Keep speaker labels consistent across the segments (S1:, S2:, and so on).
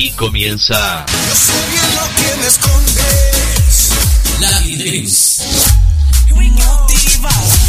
S1: Aquí comienza.
S2: Yo sé bien lo que me escondes.
S3: Latin Dreams.
S2: Dura.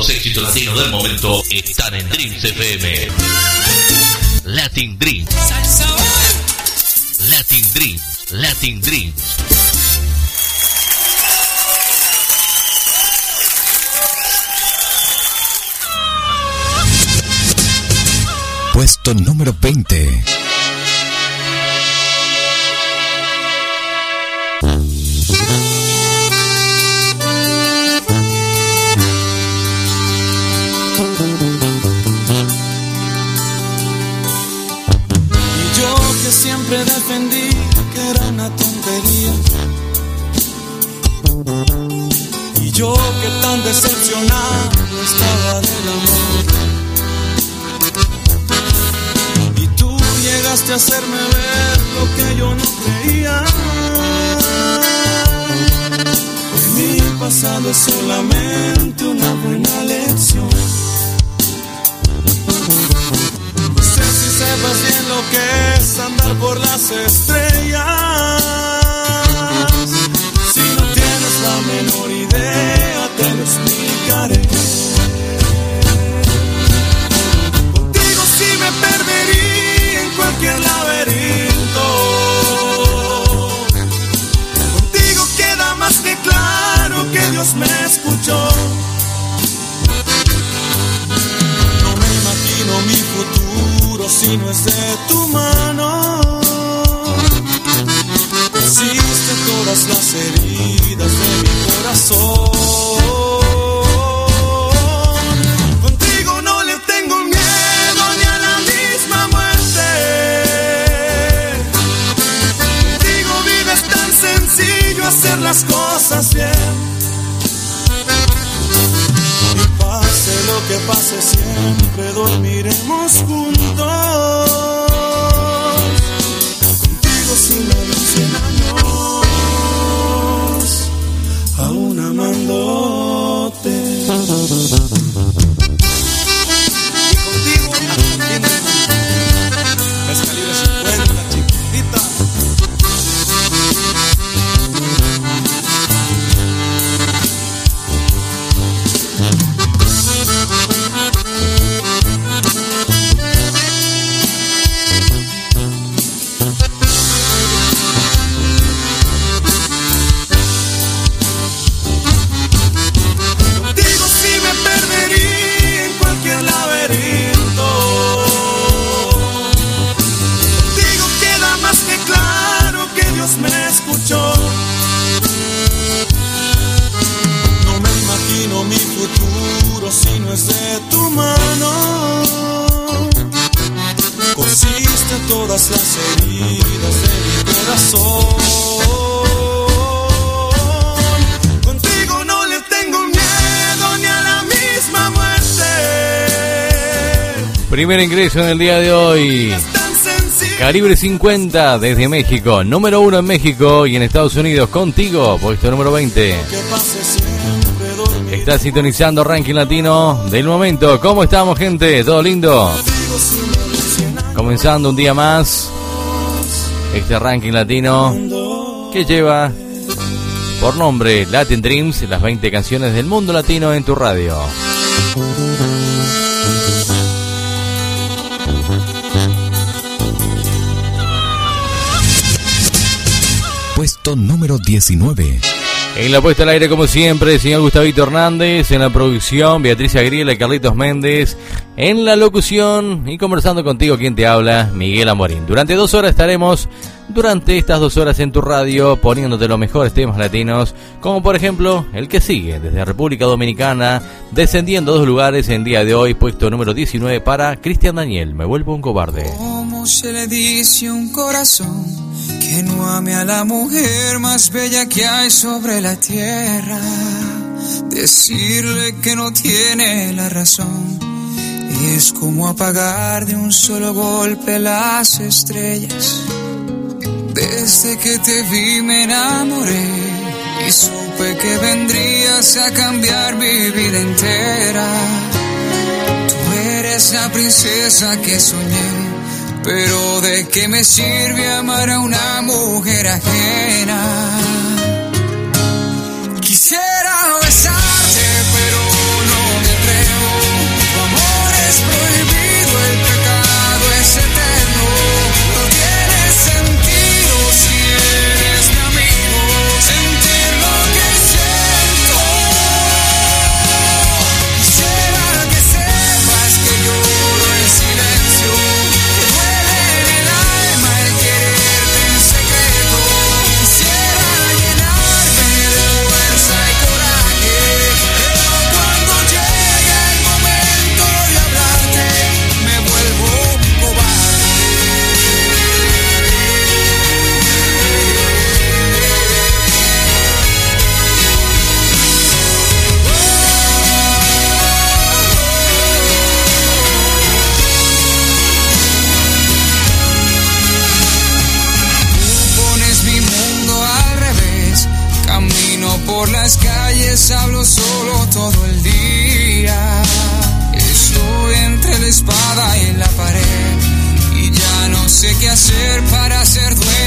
S1: Los éxitos latinos del momento están en Dreams FM. Latin Dreams. Latin Dreams. Latin Dreams.
S4: Puesto número 20.
S2: Decepcionado estaba del amor. Y tú llegaste a hacerme ver lo que yo no creía. Hoy mi pasado es solamente una buena lección. No sé si sepas bien lo que es andar por las estrellas. Si no tienes la menor idea, te lo explicaré. Contigo sí me perdería en cualquier laberinto. Contigo queda más que claro que Dios me escuchó. No me imagino mi futuro si no es de tu mano. Existen todas las heridas de mi corazón. Cosas bien. Y pase lo que pase, siempre dormiremos juntos.
S5: Ingreso en el día de hoy. Calibre 50 desde México. Número 1 en México y en Estados Unidos. Contigo, puesto número 20.
S2: Que pase siempre dormir.
S5: Está sintonizando Ranking Latino del momento. ¿Cómo estamos, gente? ¿Todo lindo? Comenzando un día más. Este Ranking Latino que lleva por nombre Latin Dreams, las 20 canciones del mundo latino en tu radio.
S4: Puesto número 19.
S5: En la puesta al aire, como siempre, el señor Gustavito Hernández. En la producción, Beatriz Agriela y Carlitos Méndez. En la locución y conversando contigo, quien te habla, Miguel Amorín. Durante dos horas estaremos, durante estas dos horas en tu radio, poniéndote los mejores temas latinos, como por ejemplo el que sigue, desde República Dominicana, descendiendo dos lugares en día de hoy, puesto número 19 para Cristian Daniel. Me vuelvo un cobarde.
S6: ¿Cómo se le dice un corazón que no ame a la mujer más bella que hay sobre la tierra? Decirle que no tiene la razón es como apagar de un solo golpe las estrellas. Desde que te vi me enamoré y supe que vendrías a cambiar mi vida entera. Tú eres la princesa que soñé, pero ¿de qué me sirve amar a una mujer ajena? Hacer para ser dueño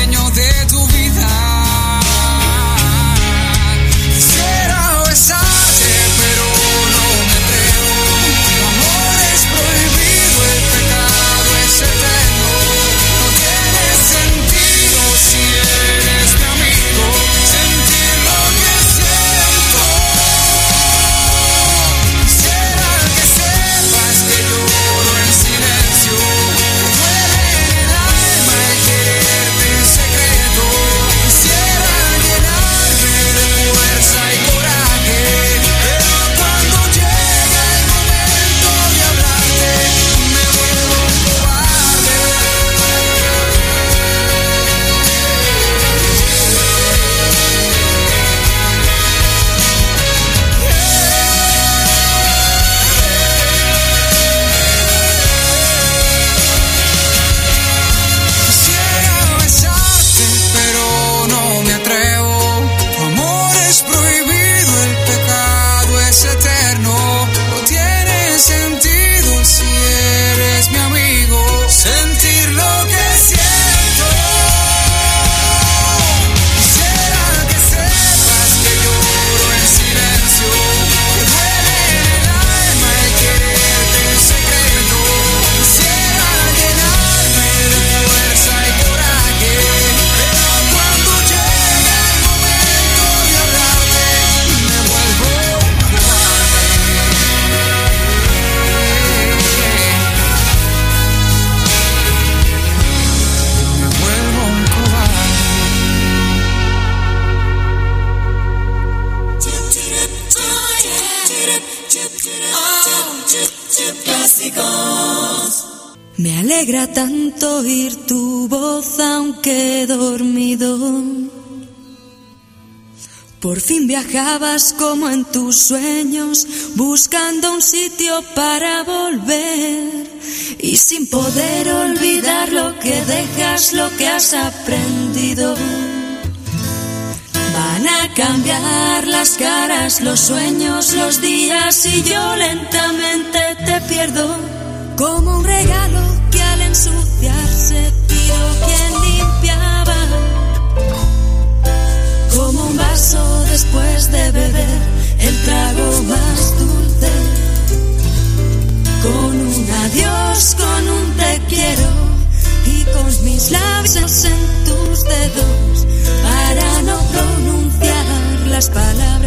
S7: para volver. Y sin poder olvidar lo que dejas, lo que has aprendido. Van a cambiar las caras, los sueños, los días y yo lentamente te pierdo. Como un regalo que al ensuciarse pido quien para no pronunciar las palabras.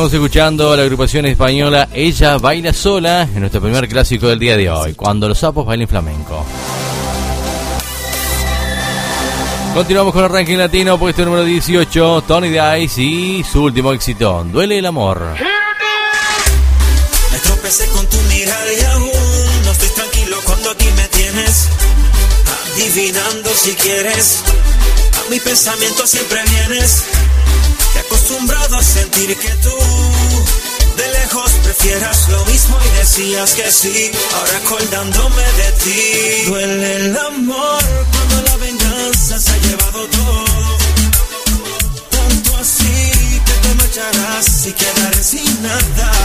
S5: Estamos escuchando a la agrupación española Ella Baila Sola en nuestro primer clásico del día de hoy, cuando los sapos bailen flamenco. Continuamos con el ranking latino, puesto número 18, Tony Dice y su último éxito, Duele el amor.
S8: Me tropecé con tu mirada y aún no estoy tranquilo cuando aquí me tienes adivinando si quieres. A mi pensamiento siempre vienes. Acostumbrado a sentir que tú de lejos prefieras lo mismo y decías que sí. Ahora acordándome de ti, duele el amor cuando la venganza se ha llevado todo. Tanto así que te marcharás y quedaré sin nada.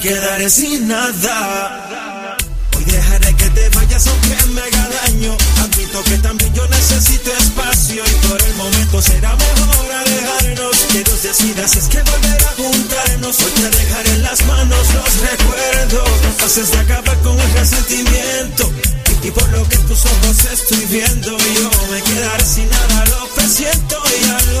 S8: Quedaré sin nada. Hoy dejaré que te vayas aunque me haga daño. Admito que también yo necesito espacio y por el momento será mejor alejarnos. Que Dios decida si es que volver a juntarnos. Hoy te dejaré en las manos los recuerdos. Pases de acabar con el resentimiento. Y por lo que tus ojos estoy viendo, yo me quedaré sin nada, lo presiento, ya lo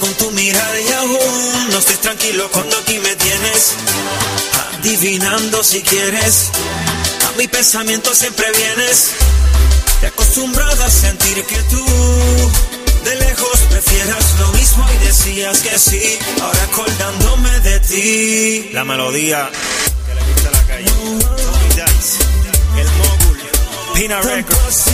S8: con tu mirada y aún no estoy tranquilo cuando aquí me tienes adivinando si quieres. A mi pensamiento siempre vienes. Te acostumbrado a sentir que tú de lejos prefieras lo mismo y decías que sí. Ahora acordándome de ti. La melodía que le gusta la calle. Dice, el mogul, Pina Records.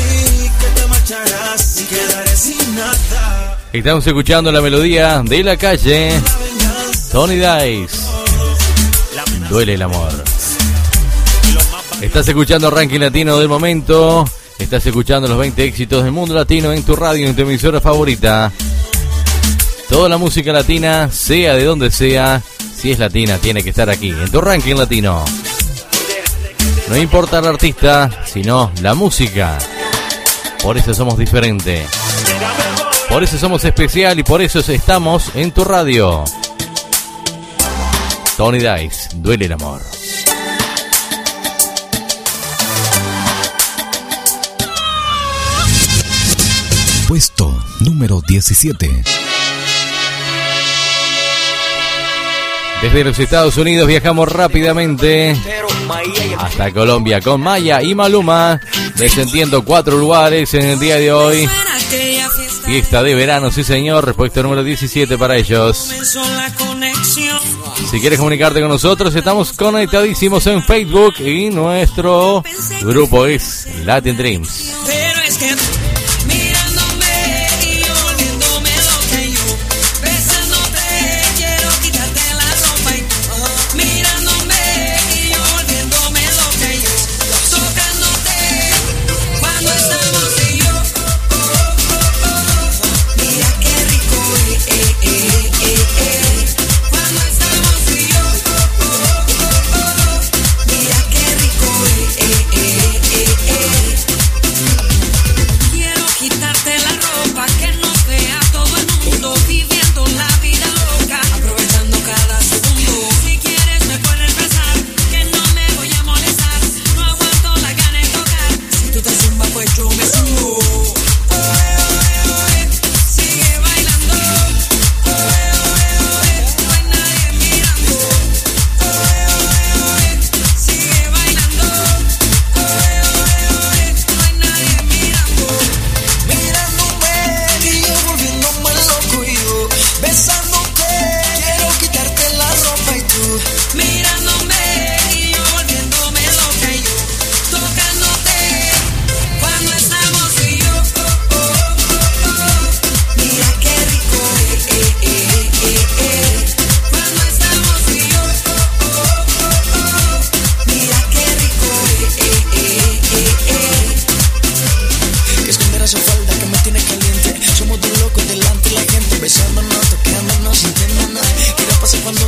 S5: Estamos escuchando la melodía de la calle. Tony Dice. Duele el amor. Estás escuchando Ranking Latino del momento. Estás escuchando los 20 éxitos del mundo latino en tu radio, en tu emisora favorita. Toda la música latina, sea de donde sea, si es latina, tiene que estar aquí, en tu ranking latino. No importa el artista, sino la música. Por eso somos diferentes. Por eso somos especial y por eso estamos en tu radio. Tony Dice, duele el amor.
S4: Puesto número 17.
S5: Desde los Estados Unidos viajamos rápidamente hasta Colombia con Maya y Maluma, descendiendo cuatro lugares en el día de hoy. Fiesta de verano, sí señor, respuesta número 17 para ellos. Si quieres comunicarte con nosotros, estamos conectadísimos en Facebook y nuestro grupo es Latin Dreams.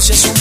S5: just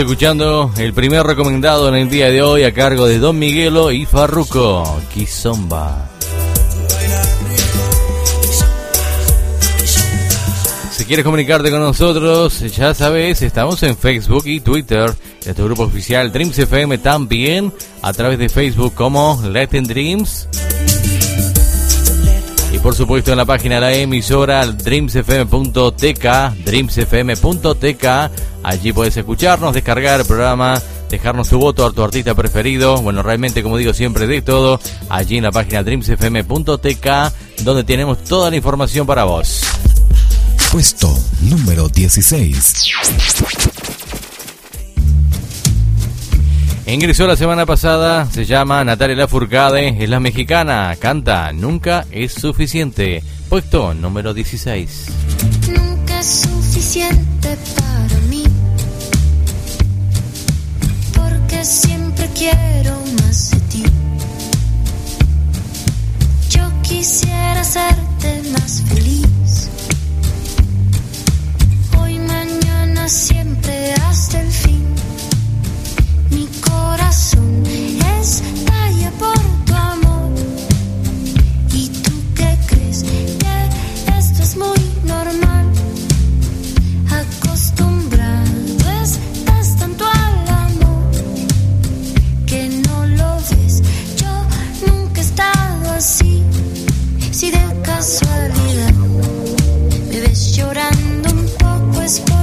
S5: escuchando el primer recomendado en el día de hoy a cargo de Don Miguelo y Farruco, Kizomba. Si quieres comunicarte con nosotros, ya sabes, estamos en Facebook y Twitter, tu grupo oficial Dreams FM también, a través de Facebook como Latin Dreams. Y por supuesto en la página de la emisora dreamsfm.tk, dreamsfm.tk, allí puedes escucharnos, descargar el programa, dejarnos tu voto a tu artista preferido, bueno, realmente como digo siempre de todo, allí en la página dreamsfm.tk, donde tenemos toda la información para vos.
S4: Puesto número 16.
S5: Ingresó la semana pasada, se llama Natalia Lafourcade, es la mexicana, canta Nunca es suficiente. Puesto número 16.
S9: Nunca es suficiente para siempre quiero más de ti. Yo quisiera hacerte más feliz. Hoy, mañana, siempre hasta el fin. Mi corazón estalla por tu amor. si de casualidad me ves llorando un poco es
S5: por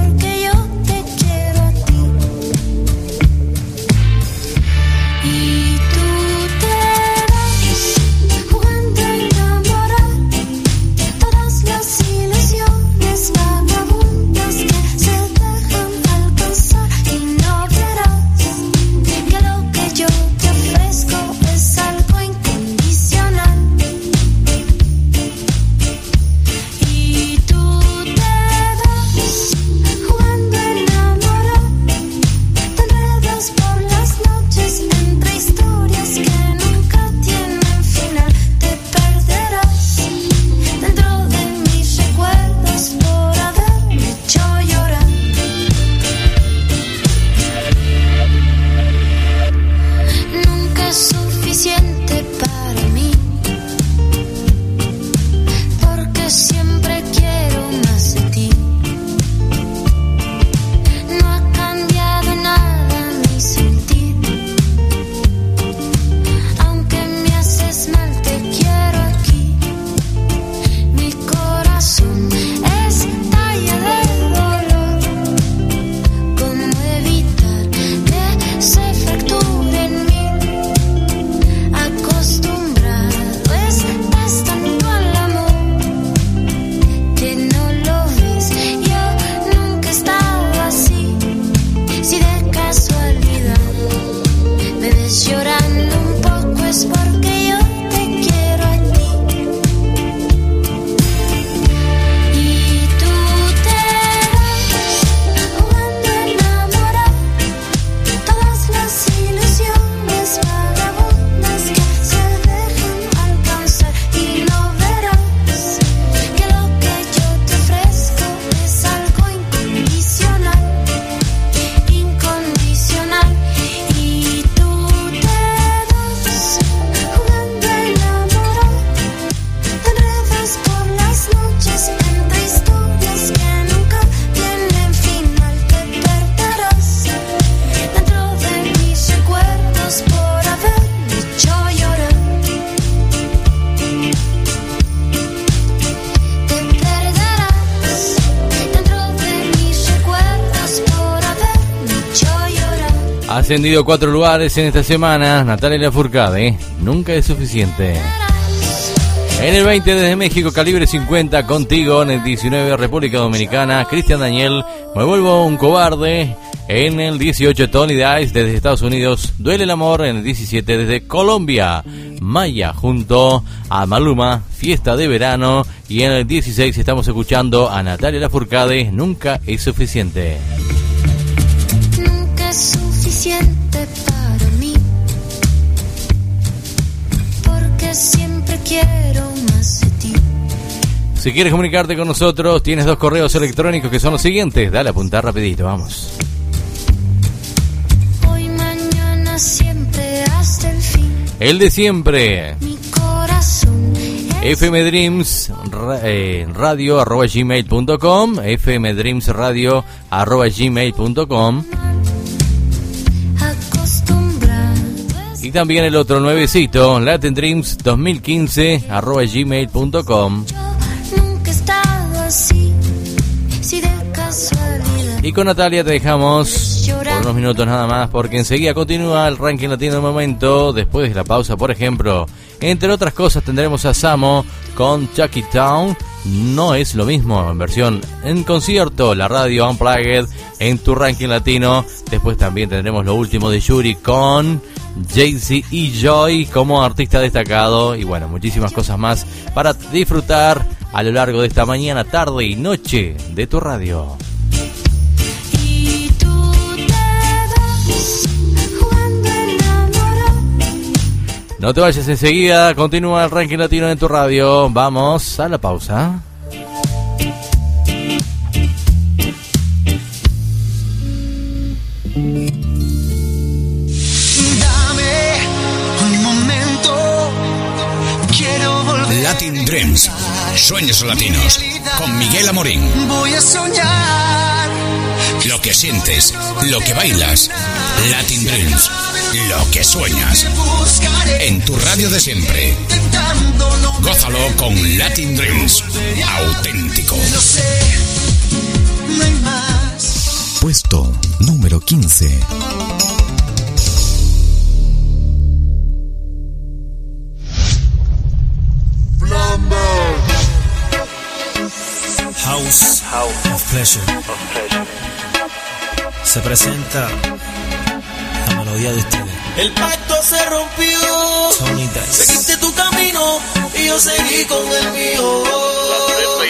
S5: ascendido cuatro lugares en esta semana. Natalia Lafourcade, nunca es suficiente. En el 20 desde México, calibre 50, contigo. En el 19, República Dominicana, Cristian Daniel, me vuelvo un cobarde. En el 18, Tony Dice desde Estados Unidos, Duele el Amor. En el 17, desde Colombia, Maya junto a Maluma, Fiesta de Verano. Y en el 16 estamos escuchando a Natalia Lafourcade, Nunca es suficiente.
S9: Quiero más de ti.
S5: Si quieres comunicarte con nosotros, tienes dos correos electrónicos que son los siguientes. Dale, apuntar rapidito, vamos.
S9: Hoy, mañana, siempre hasta el fin.
S5: El de siempre.
S9: Mi corazón
S5: fmdreams eh, radio arroba gmail.com fmdreams radio arroba gmail.com y también el otro nuevecito latendreams 2015 arroba gmail.com y con Natalia te dejamos por unos minutos nada más porque enseguida continúa el ranking latino del momento. Después de la pausa por ejemplo entre otras cosas tendremos a Samo con Chucky Town. No es lo mismo en versión en concierto la radio Unplugged en tu ranking latino. Después también tendremos lo último de Yuri con Jay-Z y Joy como artista destacado y bueno muchísimas cosas más para disfrutar a lo largo de esta mañana tarde y noche de tu radio. No te vayas enseguida, continúa el ranking latino en tu radio. Vamos a la pausa.
S10: Dreams, Sueños Latinos, con Miguel Amorín.
S6: Voy a soñar.
S10: Lo que sientes, lo que bailas. Latin Dreams, lo que sueñas. En tu radio de siempre. Gózalo con Latin Dreams, auténtico.
S6: lo sé. No hay más.
S4: Puesto número 15.
S8: House, of Pleasure. Se presenta la melodía de ustedes.
S11: El pacto se rompió.
S8: Tony Dice.
S11: Seguiste tu camino y yo seguí con el mío.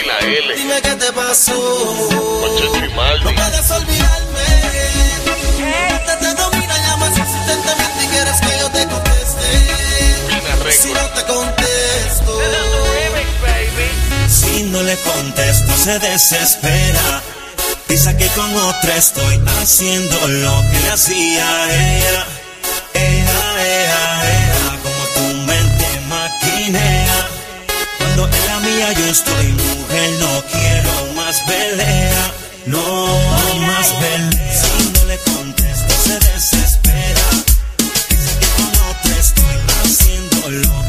S12: y la L.
S11: Dime qué te pasó. No puedes olvidarme. Te, te domina, llamas insistentemente y quieres que yo te conteste. Si no te contesto.
S8: Si no le contesto, se desespera. Piensa que con otra estoy haciendo lo que le hacía a ella. Ella, ella, ella, como tu mente maquinea. Cuando en la mía yo estoy, mujer, no quiero más pelea. No, más pelea. Si no le contesto, se desespera. Piensa que con otra estoy haciendo lo que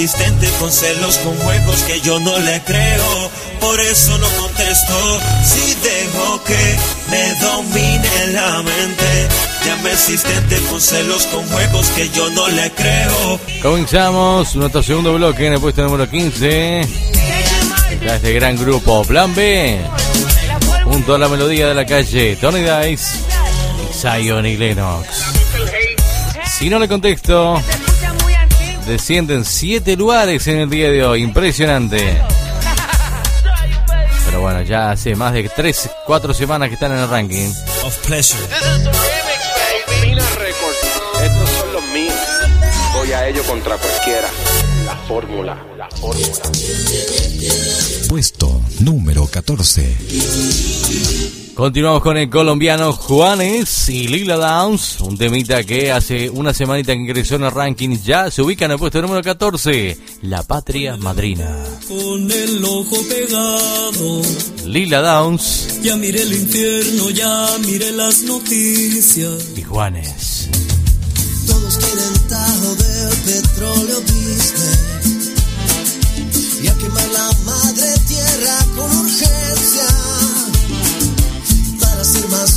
S8: insistente con celos, con juegos que yo no le creo. Por eso no contesto. Si dejo que me domine la mente. Llama insistente con celos, con juegos que yo no le creo.
S5: Comenzamos nuestro segundo bloque en el puesto número 15. Está este gran grupo Plan B. Junto a la melodía de la calle Tony Dice y Zion y Lennox. Si no le contesto, descienden 7 lugares en el día de hoy. Impresionante. Pero bueno, ya hace más de 3, 4 semanas que están en el ranking.
S8: Of pleasure.
S13: Estos son los míos. Voy a ello contra cualquiera. La fórmula. La fórmula.
S4: Puesto número 14.
S5: Continuamos con el colombiano Juanes y Lila Downs, un temita que hace una semanita que ingresó en el ranking, ya se ubica en el puesto número 14, La Patria Madrina.
S14: Con el ojo pegado,
S5: Lila Downs
S14: ya miré el infierno, ya miré las noticias.
S5: y Juanes.
S6: Todos quieren tajo del petróleo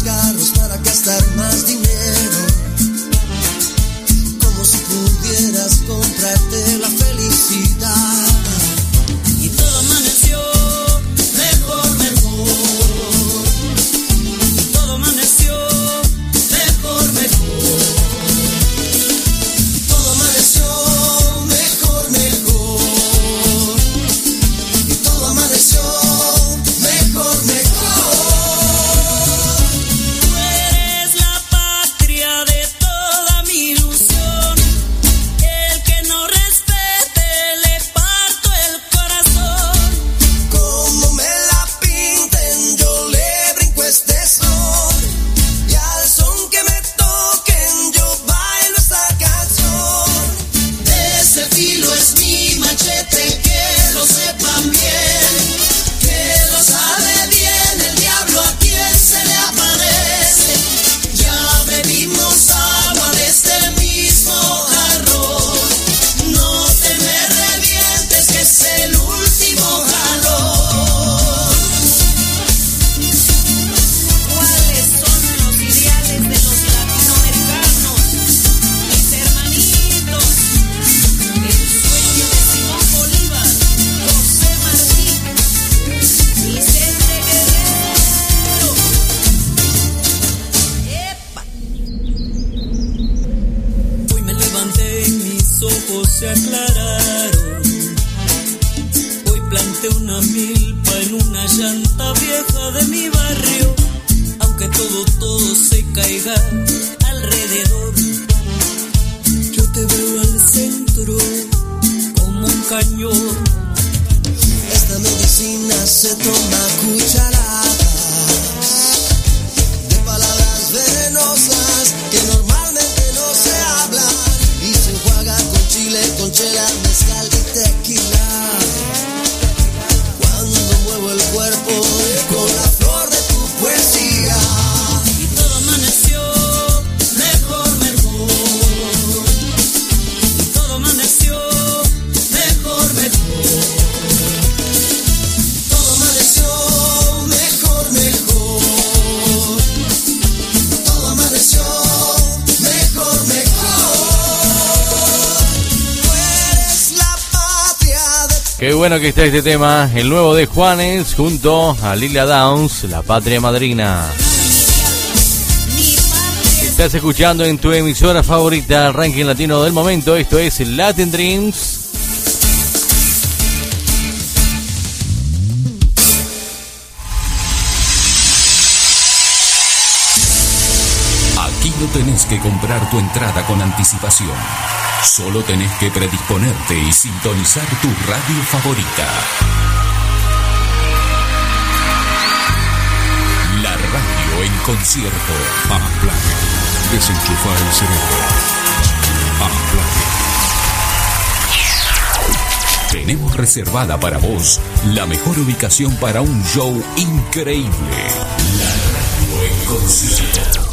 S6: para gastar más dinero. Como si pudieras comprarte la
S15: Planté una milpa en una llanta vieja de mi barrio. Aunque todo, todo se caiga alrededor. Yo te veo al centro como un cañón.
S6: Esta medicina se toma a
S5: bueno que está este tema, el nuevo de Juanes junto a Lila Downs, La Patria Madrina. Estás escuchando en tu emisora favorita, el ranking latino del momento, esto es Latin Dreams.
S10: Tenés que comprar tu entrada con anticipación. Solo tenés que predisponerte y sintonizar tu radio favorita. La radio en concierto.
S16: Unplugged. Desenchufar el cerebro. Unplugged.
S10: Tenemos reservada para vos la mejor ubicación para un show increíble. La radio en concierto.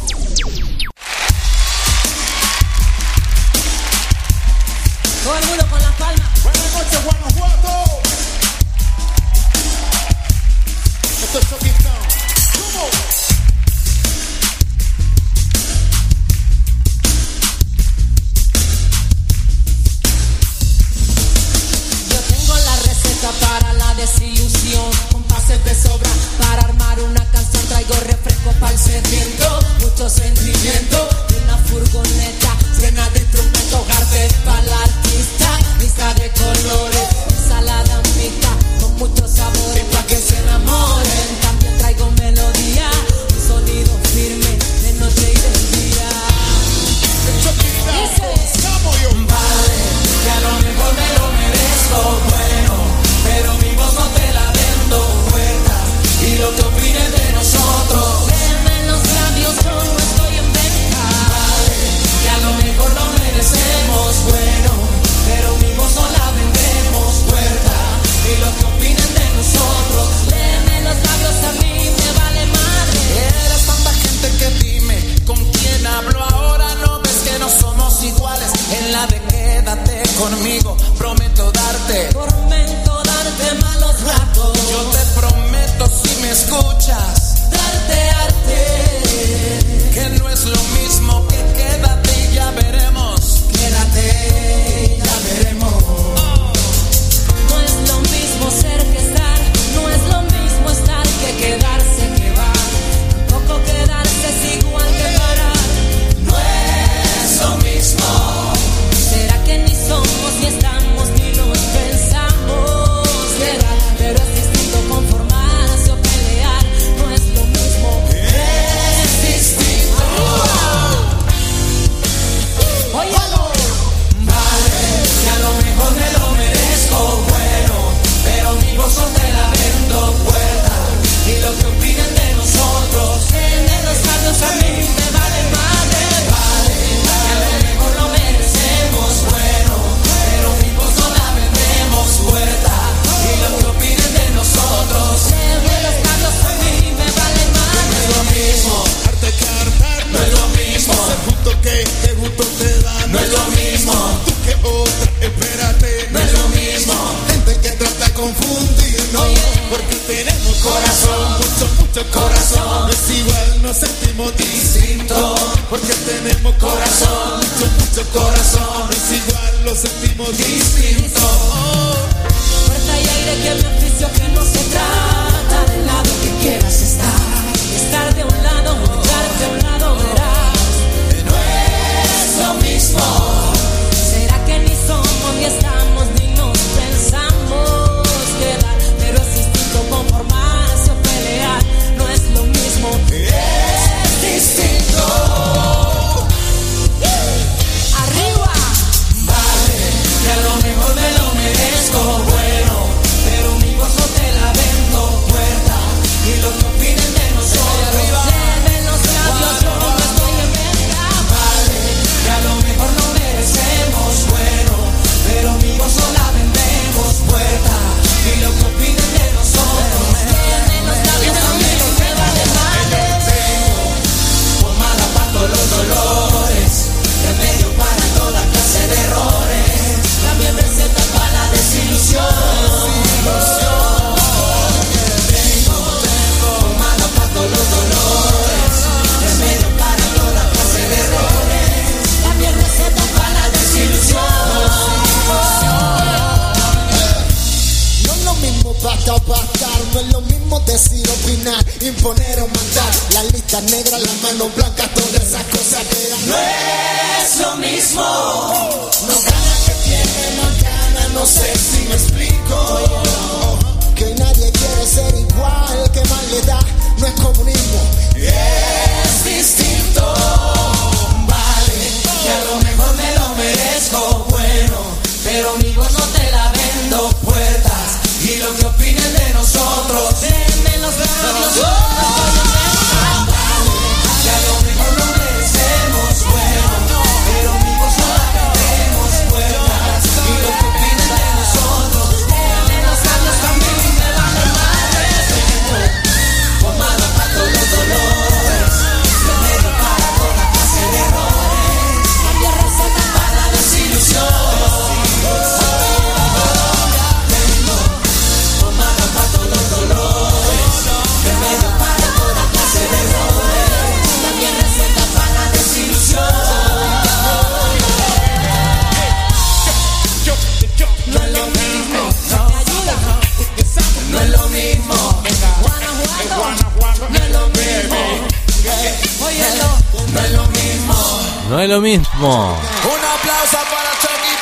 S11: Es lo mismo.
S17: Un
S11: aplauso para Chucky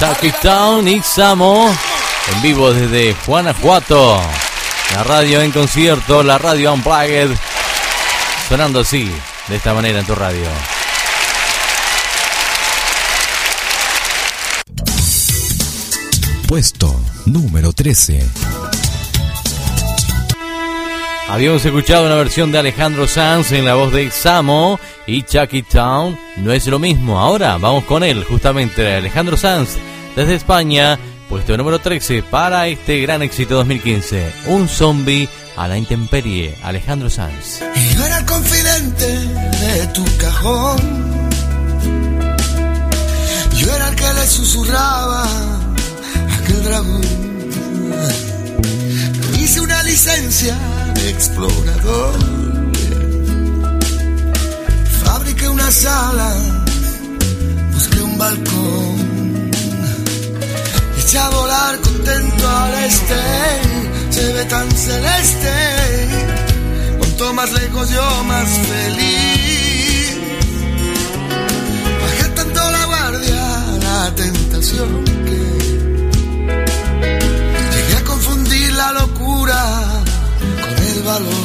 S11: Town.
S5: Chucky Town y Samo en vivo desde Guanajuato. La radio en concierto, la radio Unplugged. Sonando así, de esta manera en tu radio.
S4: Puesto número 13.
S5: Habíamos escuchado una versión de Alejandro Sanz en la voz de Samo y Chucky Town. No es lo mismo. Ahora vamos con él, justamente Alejandro Sanz, desde España. Puesto número 13 para este gran éxito 2015. Un zombie a la intemperie. Alejandro Sanz.
S11: Yo era el confidente de tu cajón. Yo era el que le susurraba aquel dragón. Hice una licencia de explorador. Fabriqué una sala, busqué un balcón. Eché a volar contento al este, se ve tan celeste. Cuanto más lejos yo más feliz. Bajé tanto la guardia, la tentación que valor.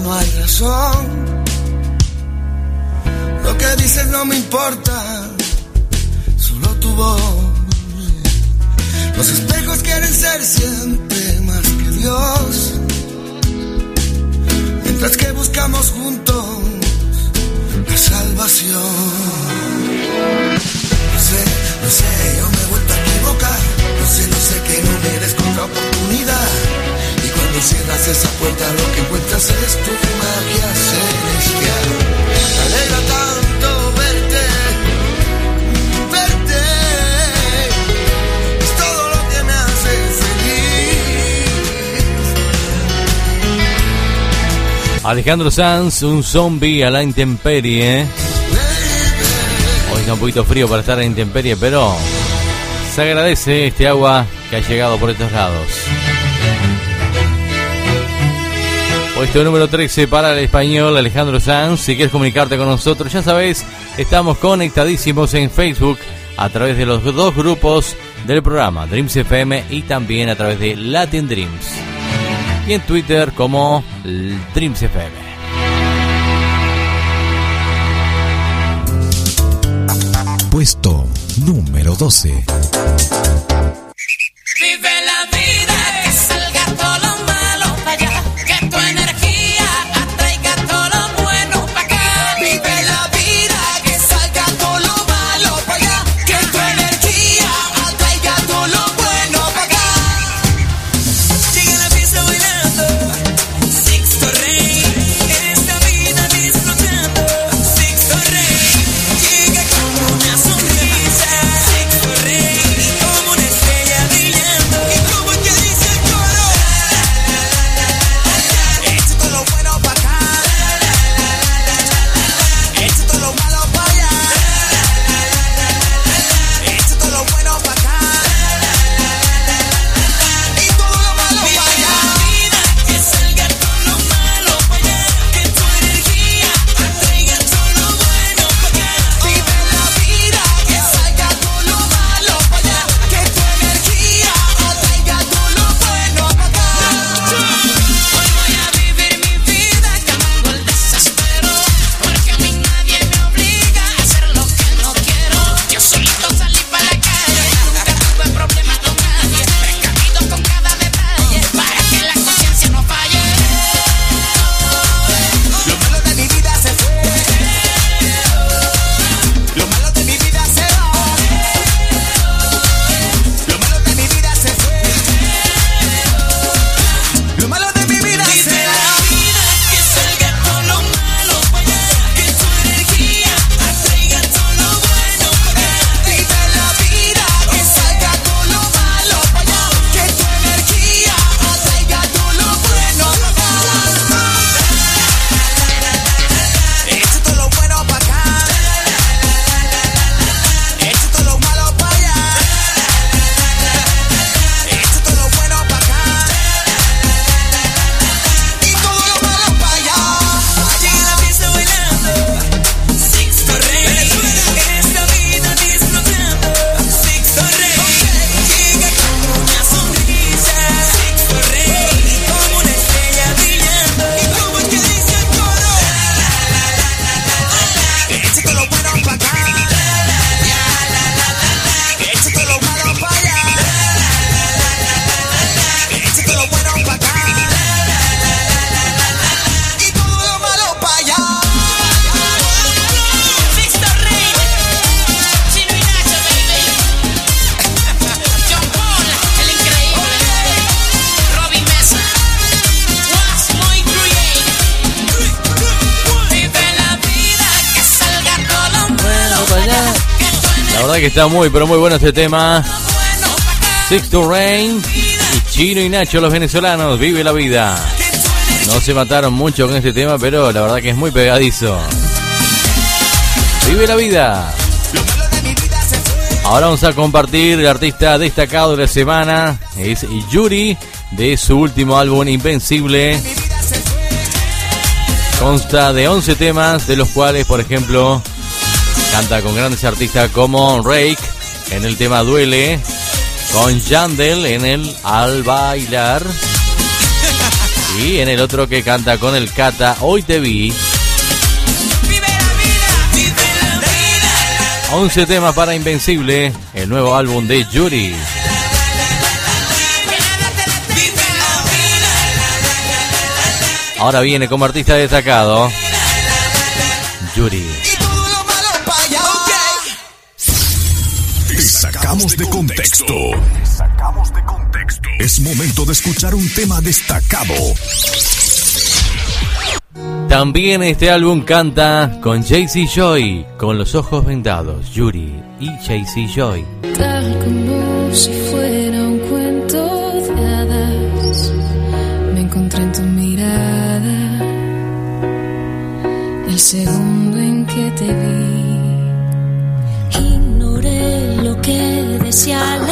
S11: No hay razón. Lo que dices no me importa, solo tu voz. Los espejos quieren ser siempre más que Dios. Mientras que buscamos juntos la salvación. No sé, no sé, yo me he vuelto a equivocar. No sé, no sé que no merezco otra oportunidad. Cierras esa puerta lo que encuentras es tu magia celestial. Alegra tanto verte, verte. Es todo lo que me hace feliz.
S5: Alejandro Sanz, un zombie a la intemperie. Hoy está un poquito frío para estar en intemperie, pero se agradece este agua que ha llegado por estos lados. Puesto número 13 para el español Alejandro Sanz. Si quieres comunicarte con nosotros, ya sabes, estamos conectadísimos en Facebook a través de los dos grupos del programa, Dreams FM y también a través de Latin Dreams. Y en Twitter como Dreams FM.
S4: Puesto número 12.
S5: Verdad que está muy, pero muy bueno este tema. Six to Rain y Chino y Nacho, los venezolanos, vive la vida. No se mataron mucho con este tema, pero la verdad que es muy pegadizo. Vive la vida. Ahora vamos a compartir el artista destacado de la semana. Es Yuri, de su último álbum Invencible. Consta de 11 temas, de los cuales, por ejemplo, canta con grandes artistas como Rake en el tema Duele, con Yandel en el Al Bailar y en el otro que canta con el Cata Hoy Te Vi. 11 temas para Invencible, el nuevo álbum de Yuri. Ahora viene como artista destacado. Yuri.
S18: Sacamos de contexto. Es momento de escuchar un tema destacado.
S5: También este álbum canta con Jaycee Joy, con los ojos vendados, Yuri y Jaycee Joy.
S9: Tal como si fuera un cuento de hadas, me encontré en tu mirada. El segundo que
S7: decía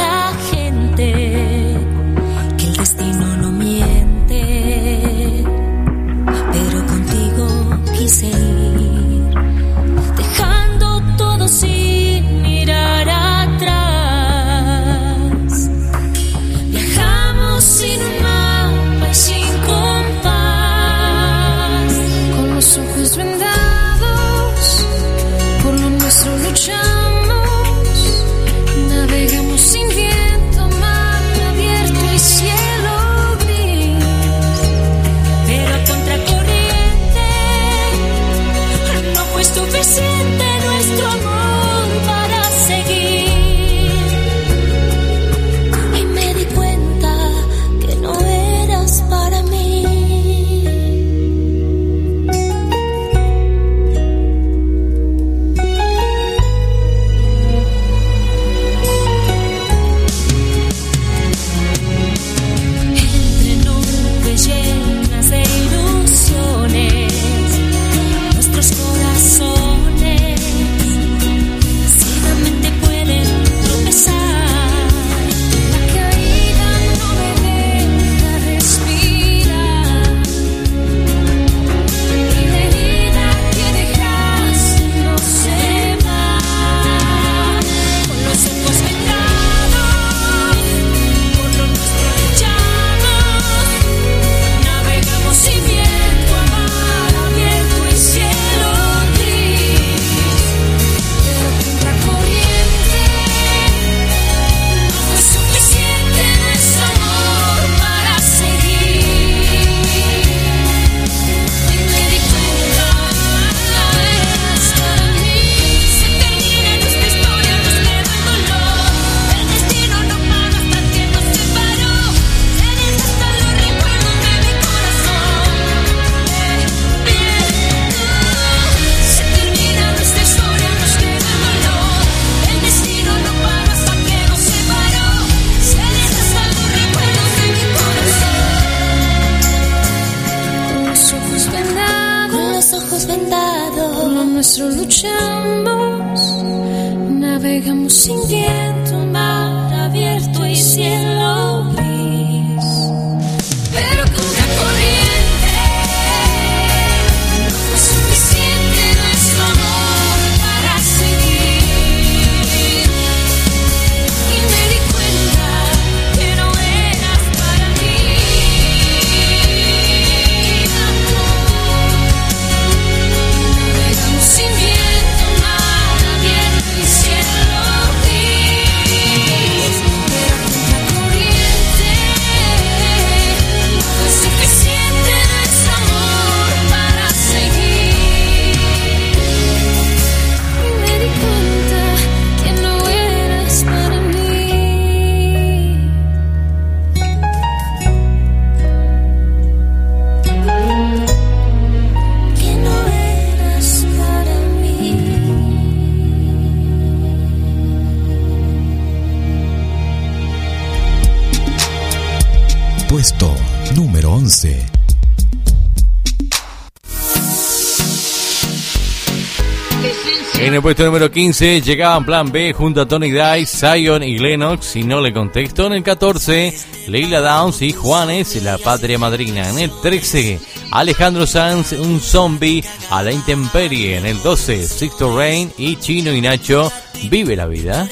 S4: puesto número
S5: 15 llegaban Plan B junto a Tony Dice, Zion y Lennox, si no le contexto. En el 14, Leila Downs y Juanes, La Patria Madrina. En el 13, Alejandro Sanz, Un Zombie a la Intemperie. En el 12, Sixto Rain y Chino y Nacho, Vive la Vida.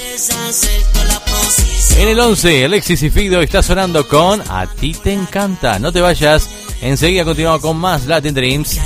S5: En el 11, Alexis y Fido está sonando con A ti te encanta. No te vayas. Enseguida continuamos con más
S16: Latin Dreams.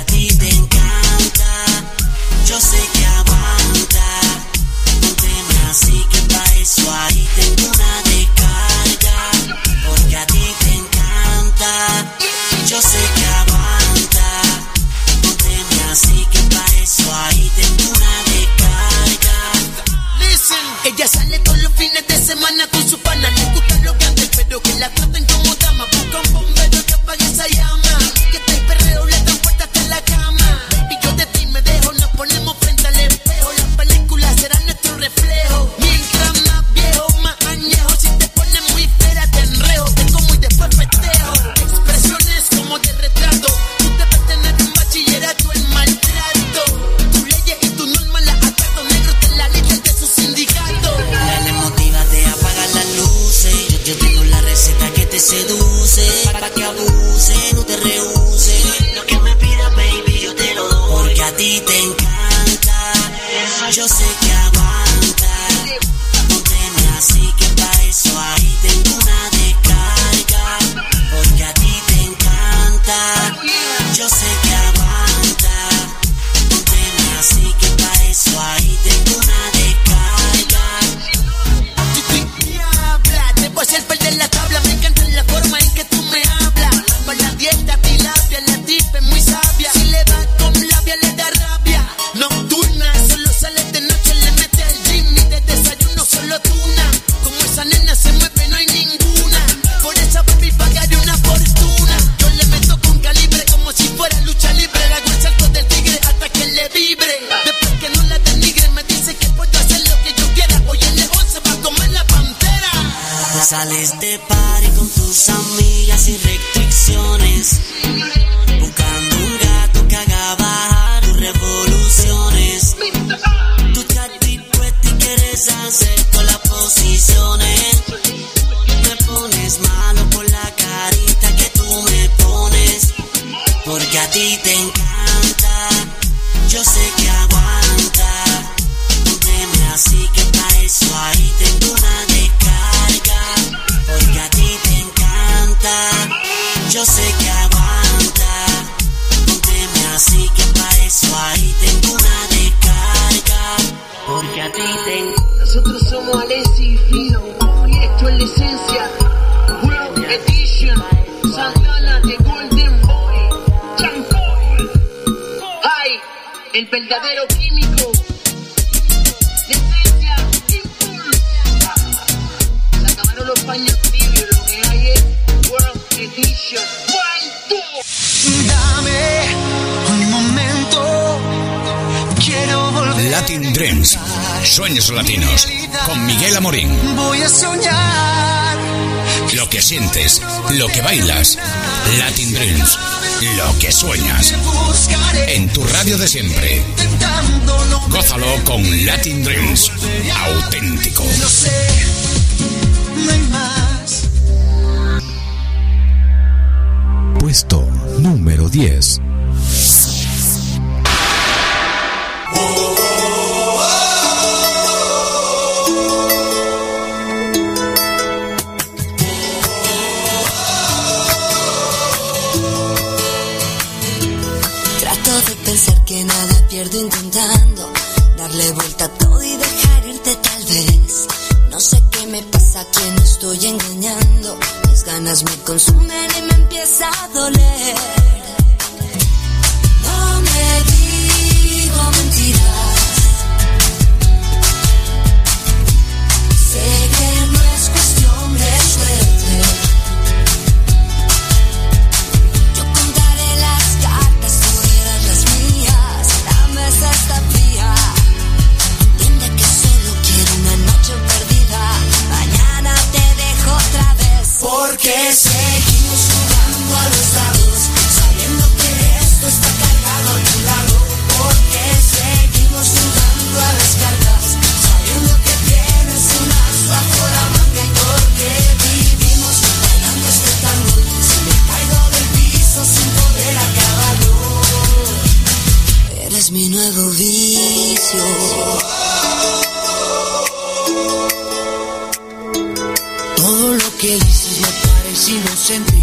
S6: Todo
S16: lo que
S9: dices me parece inocente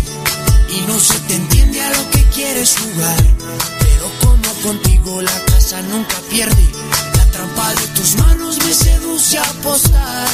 S9: y no
S17: se te entiende a lo que quieres jugar. Pero como contigo la casa nunca pierde, la trampa de tus manos me seduce a apostar.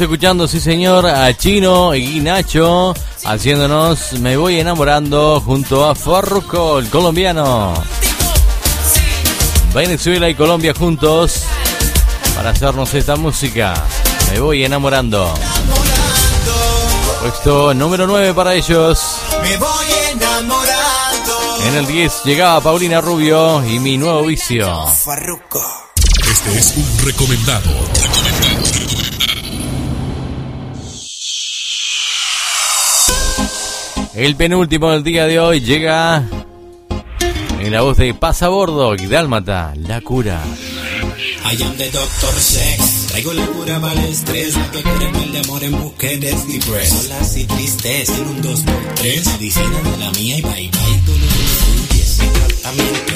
S5: Escuchando, sí señor, a Chino y Nacho haciéndonos Me Voy Enamorando junto a Farruko, el colombiano. Venezuela y Colombia juntos para hacernos esta música. Me voy enamorando. Puesto número 9 para ellos.
S19: Me voy enamorando.
S5: En el 10 llegaba Paulina Rubio y mi nuevo vicio.
S19: Farruko.
S10: Este es un recomendado
S5: El penúltimo del día de hoy llega en la voz de Pasabordo y Dálmata, La Cura.
S20: I am the Doctor Sex, traigo la cura para el estrés, la que creen el de amor en mujeres depressed. Solas y tristes en un 2x3, medicina de la mía y bye bye, tú dolor suyo, ese tratamiento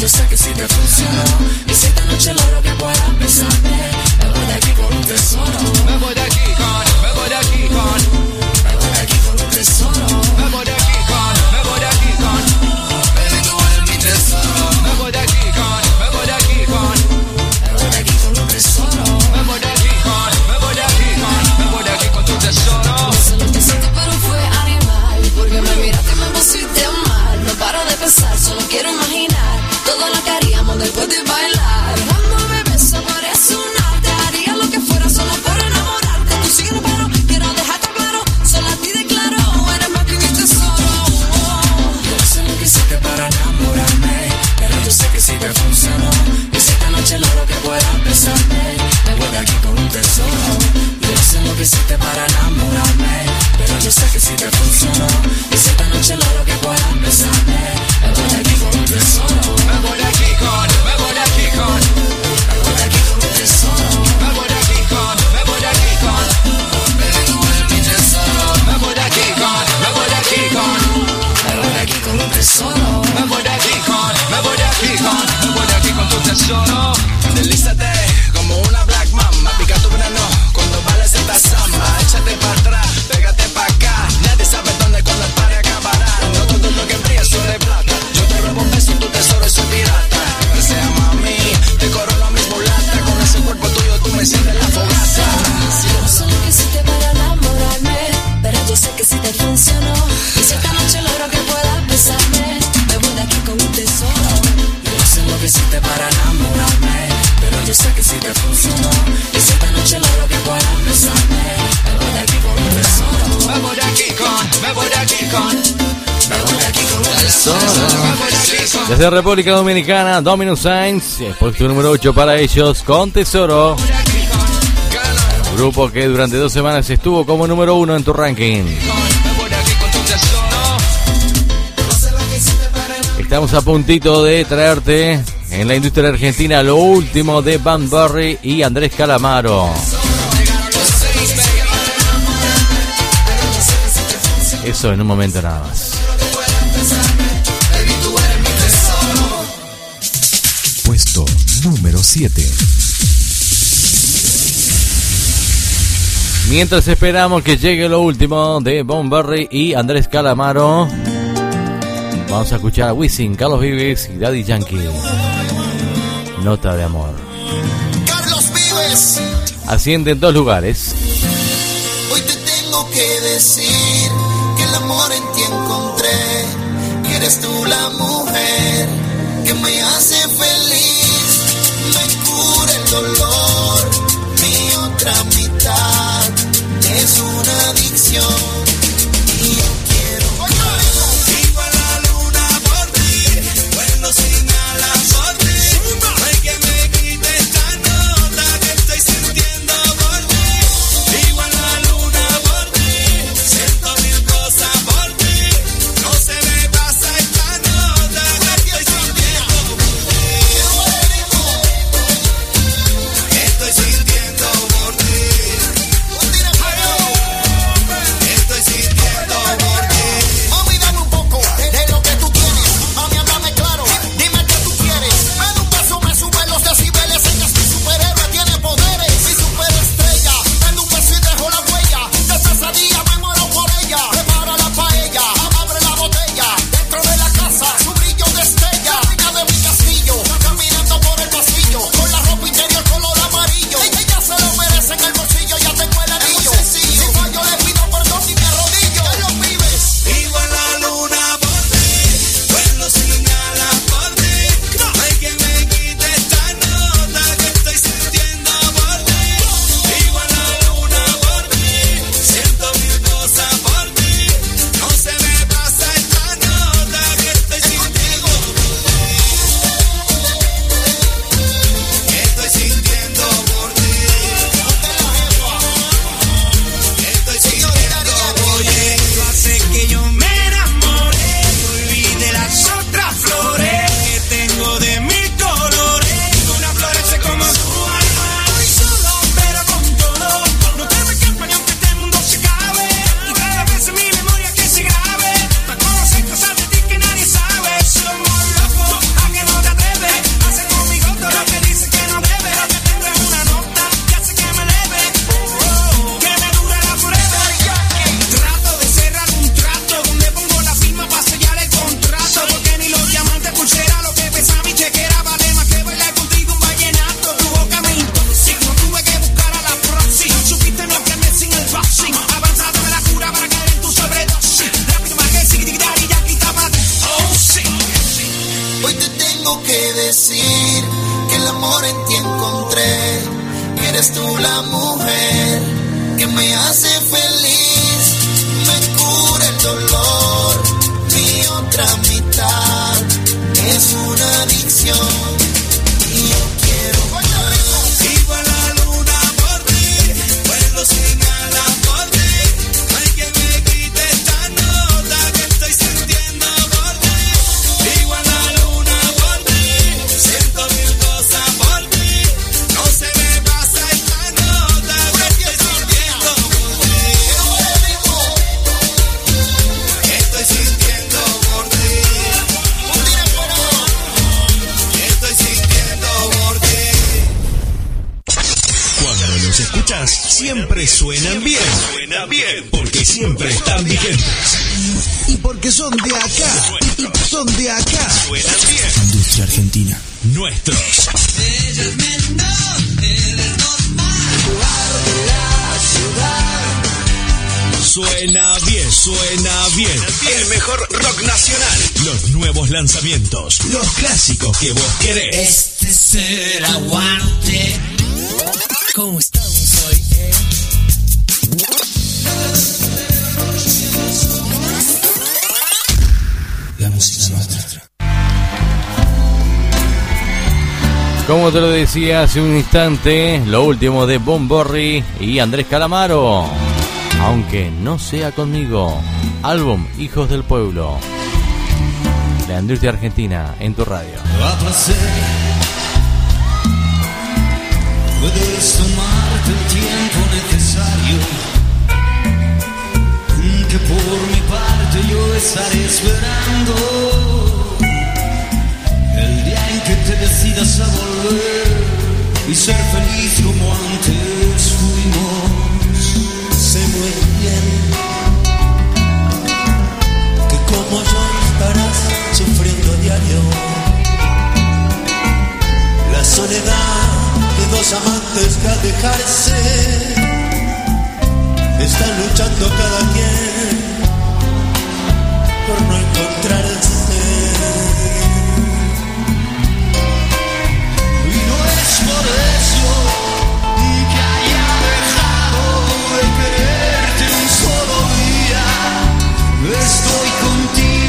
S20: yo sé que si te funcionó, hiciste noche
S21: el oro que
S5: pueda República Dominicana, Dominus Sainz, el puesto número 8 para ellos con Tesoro. Grupo que durante dos semanas estuvo como número uno en tu ranking. Estamos a puntito de traerte en la industria argentina lo último de Van Burry y Andrés Calamaro. Eso en un momento nada más. Mientras esperamos que llegue lo último de Bomberry y Andrés Calamaro, vamos a escuchar a Wisin, Carlos Vives y Daddy Yankee. Nota de amor.
S8: Carlos Vives.
S5: Asciende en dos lugares.
S8: Hoy te tengo que decir. Hace un
S5: instante, lo último de Bon Borri y Andrés Calamaro. Aunque no sea conmigo. Álbum Hijos del Pueblo. La industria argentina en tu radio.
S22: Puedes tomarte el tiempo necesario. Que por mi parte yo estaré esperando te decidas a volver y ser feliz como antes fuimos.
S23: Sé muy bien que como yo estarás sufriendo a diario la soledad de dos amantes que al dejarse están luchando cada quien por no encontrarse.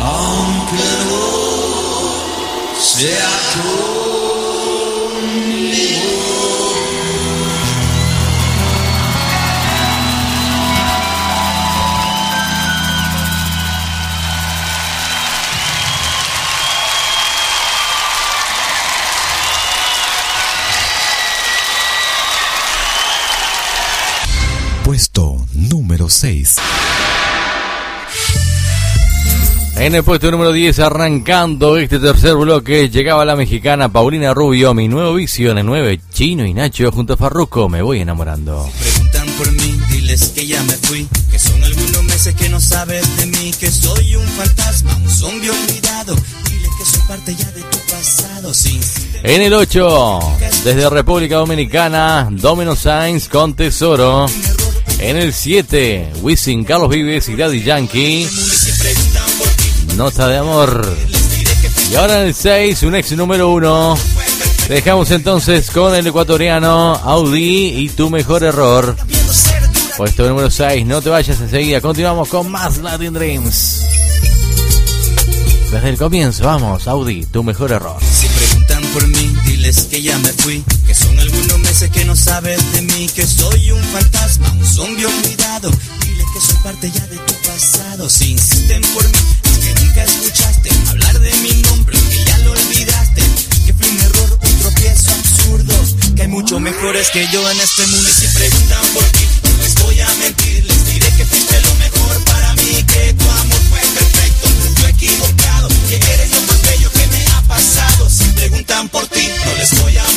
S22: Aunque
S23: no.
S5: En el puesto número 10, arrancando este tercer bloque, llegaba la mexicana Paulina Rubio, mi nuevo vicio en el 9, Chino y Nacho junto a Farruco, me voy enamorando.
S8: Preguntan por mí, diles que ya me fui, que son algunos meses que no sabes de mí, que soy un fantasma, un zombie olvidado. Diles que soy parte ya de tu pasado, sin
S5: En el 8, desde República Dominicana, Domino Sainz con Tesoro. En el 7, Wisin, Carlos Vives y Daddy Yankee. Nota de amor. Y ahora en el 6, un ex número 1. Dejamos entonces con el ecuatoriano Audi y tu mejor error. Puesto número 6, no te vayas enseguida. Continuamos con más Latin Dreams. Desde el comienzo, vamos, Audi, tu mejor error.
S8: Si preguntan por mí, diles que ya me fui. Que son algunos meses que no sabes de mí. Que soy un fantasma, un zombie olvidado. Diles que soy parte ya de tu pasado. Si insisten por mí, que hay mucho mejores que yo en este mundo. Y si preguntan por ti, no les voy a mentir, les diré que fuiste lo mejor para mí, que tu amor fue perfecto, yo equivocado, que eres lo más bello que me ha pasado. Si preguntan por ti, no les voy a mentir.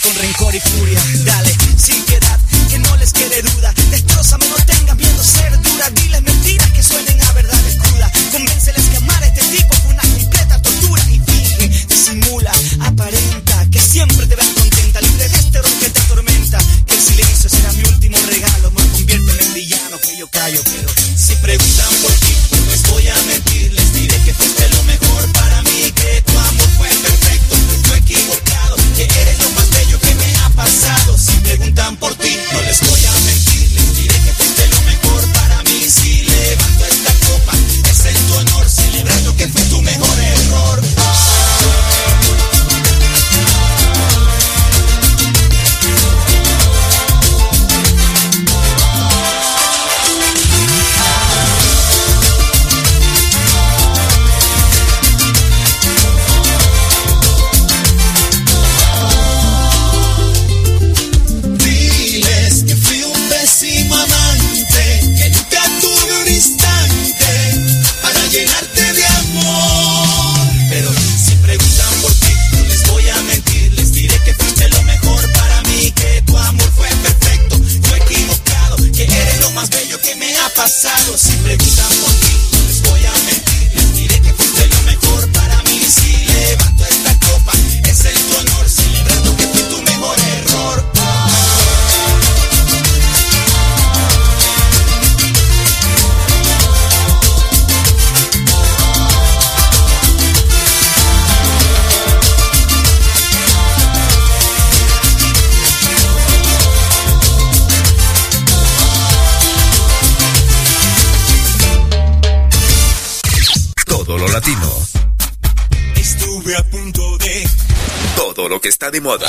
S8: con rencor y furia. Dale, sin piedad, que no les quede duda. Destrozame, no te
S10: Todo lo que está de moda.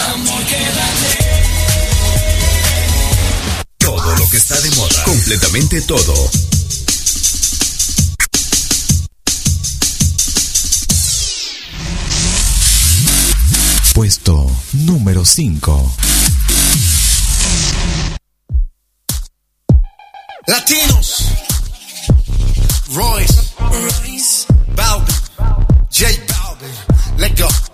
S10: Todo lo que está de moda. Completamente todo.
S4: Puesto número 5.
S24: Latinos. Royce. Royce. Balvin. J Balvin. Let go.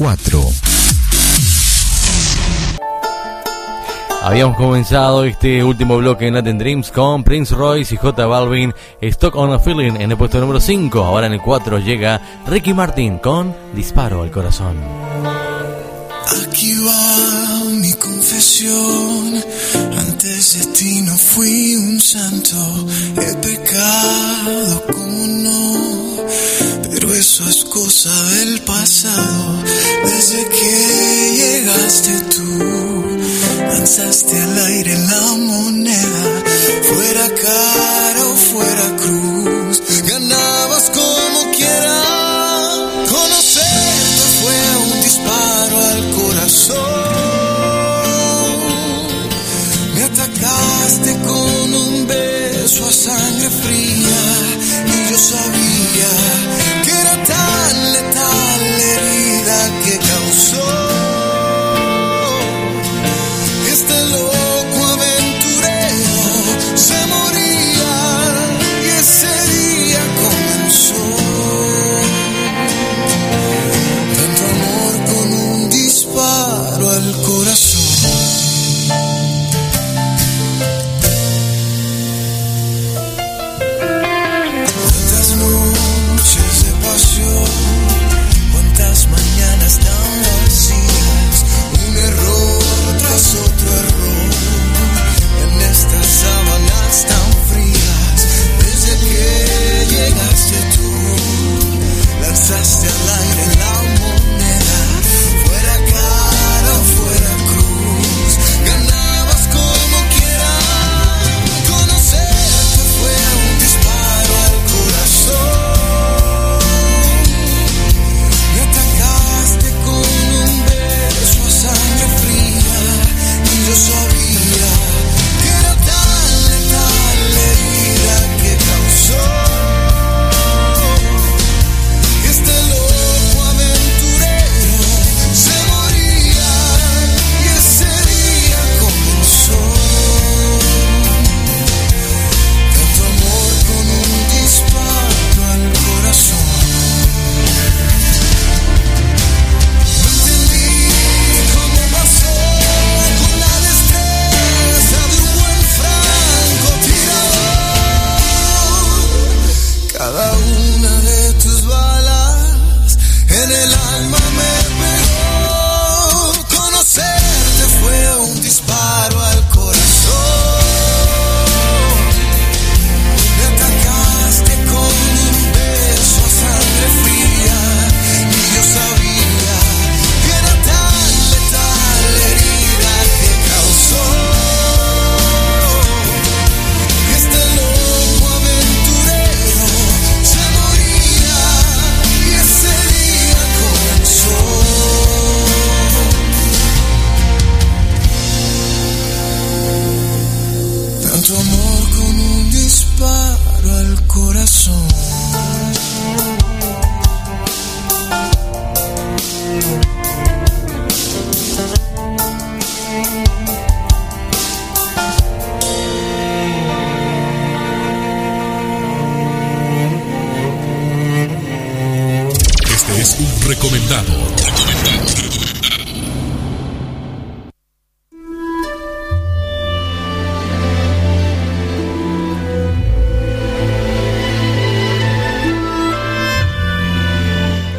S4: 4.
S5: Habíamos comenzado este último bloque en Latin Dreams con Prince Royce y J Balvin, Stock on a Feeling en el puesto número 5. Ahora en el 4 llega Ricky Martin con Disparo al Corazón.
S11: Aquí va mi confesión. Antes de ti no fui un santo. He pecado como no eso es cosa del pasado. Desde que llegaste tú, lanzaste al aire la moneda, fuera cara o fuera cruz.
S10: recomendado.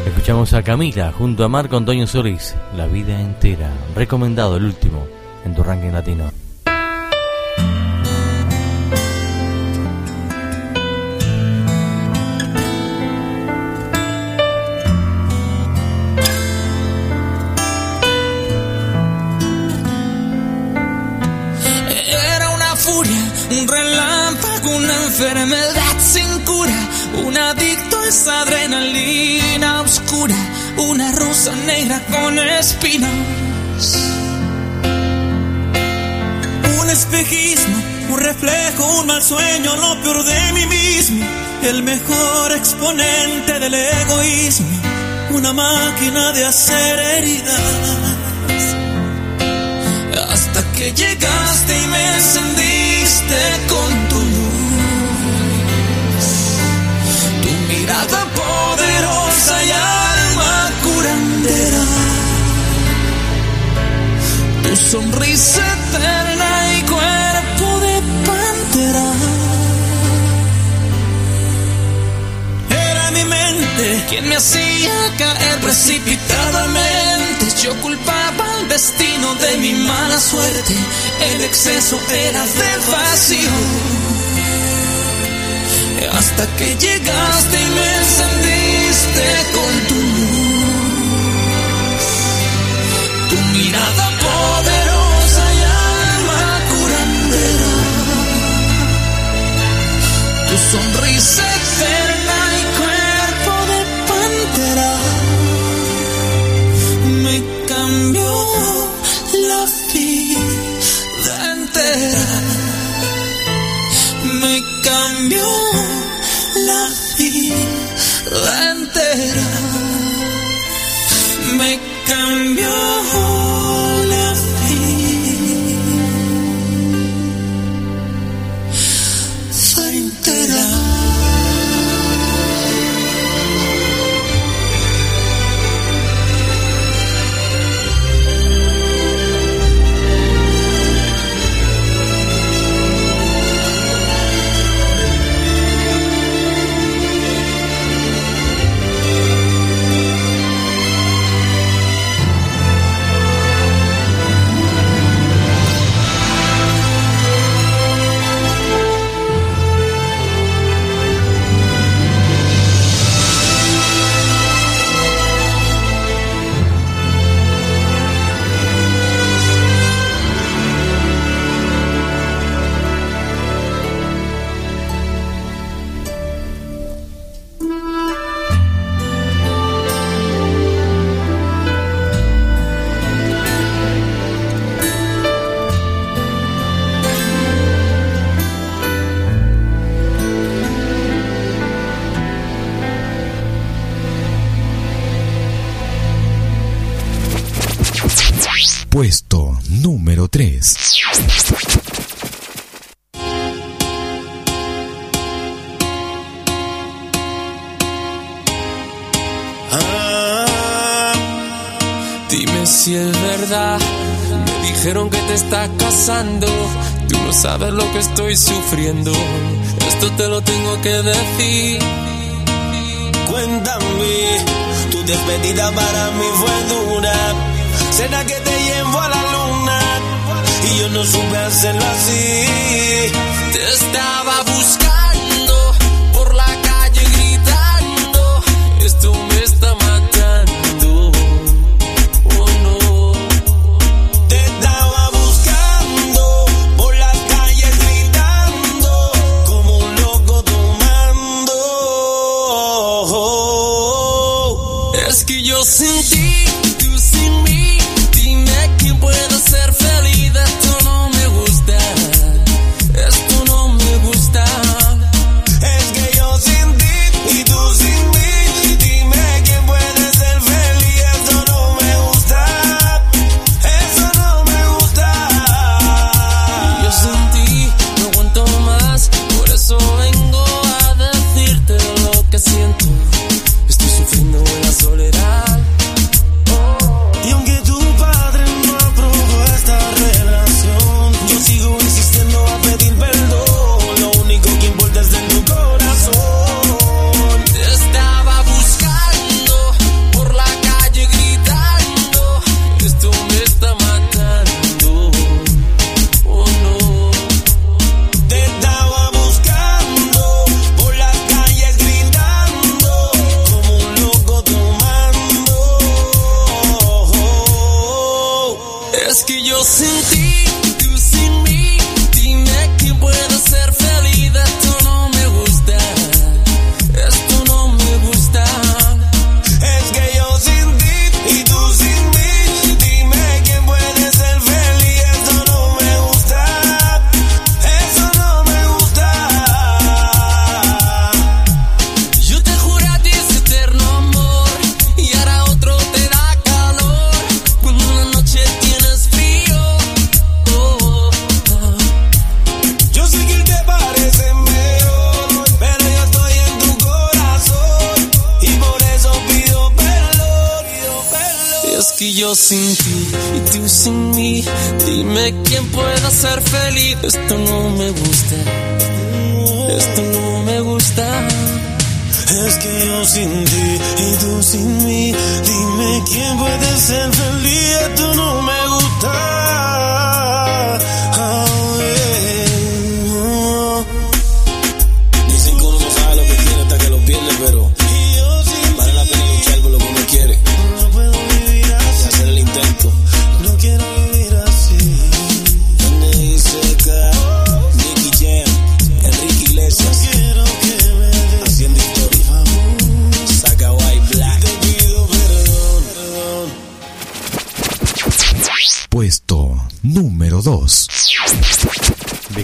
S5: Escuchamos a Camila junto a Marco Antonio Solís, La vida entera, recomendado el último en tu ranking latino.
S4: Espinas. Un espejismo, un reflejo, un mal sueño, lo peor de mí mismo, el mejor exponente del egoísmo, una máquina de hacer heridas. Hasta que llegaste y me encendiste con tu luz. Tu mirada poderosa y Tu sonrisa eterna y cuerpo de pantera. Era mi mente quien me hacía caer precipitadamente. Yo culpaba al destino de mi mala suerte. El exceso era de vacío. Hasta que llegaste y me encendiste con tu luz. Tu mirada sonrisa eterna y cuerpo de pantera me cambió la vida entera. Me cambió la vida entera. Me cambió
S23: dijeron que te estás casando. Tú no sabes lo que estoy sufriendo. Esto te lo tengo que decir.
S25: Cuéntame, tu despedida para mí fue dura. Será que te llevo a la luna y yo no supe hacerlo así.
S23: Te estaba buscando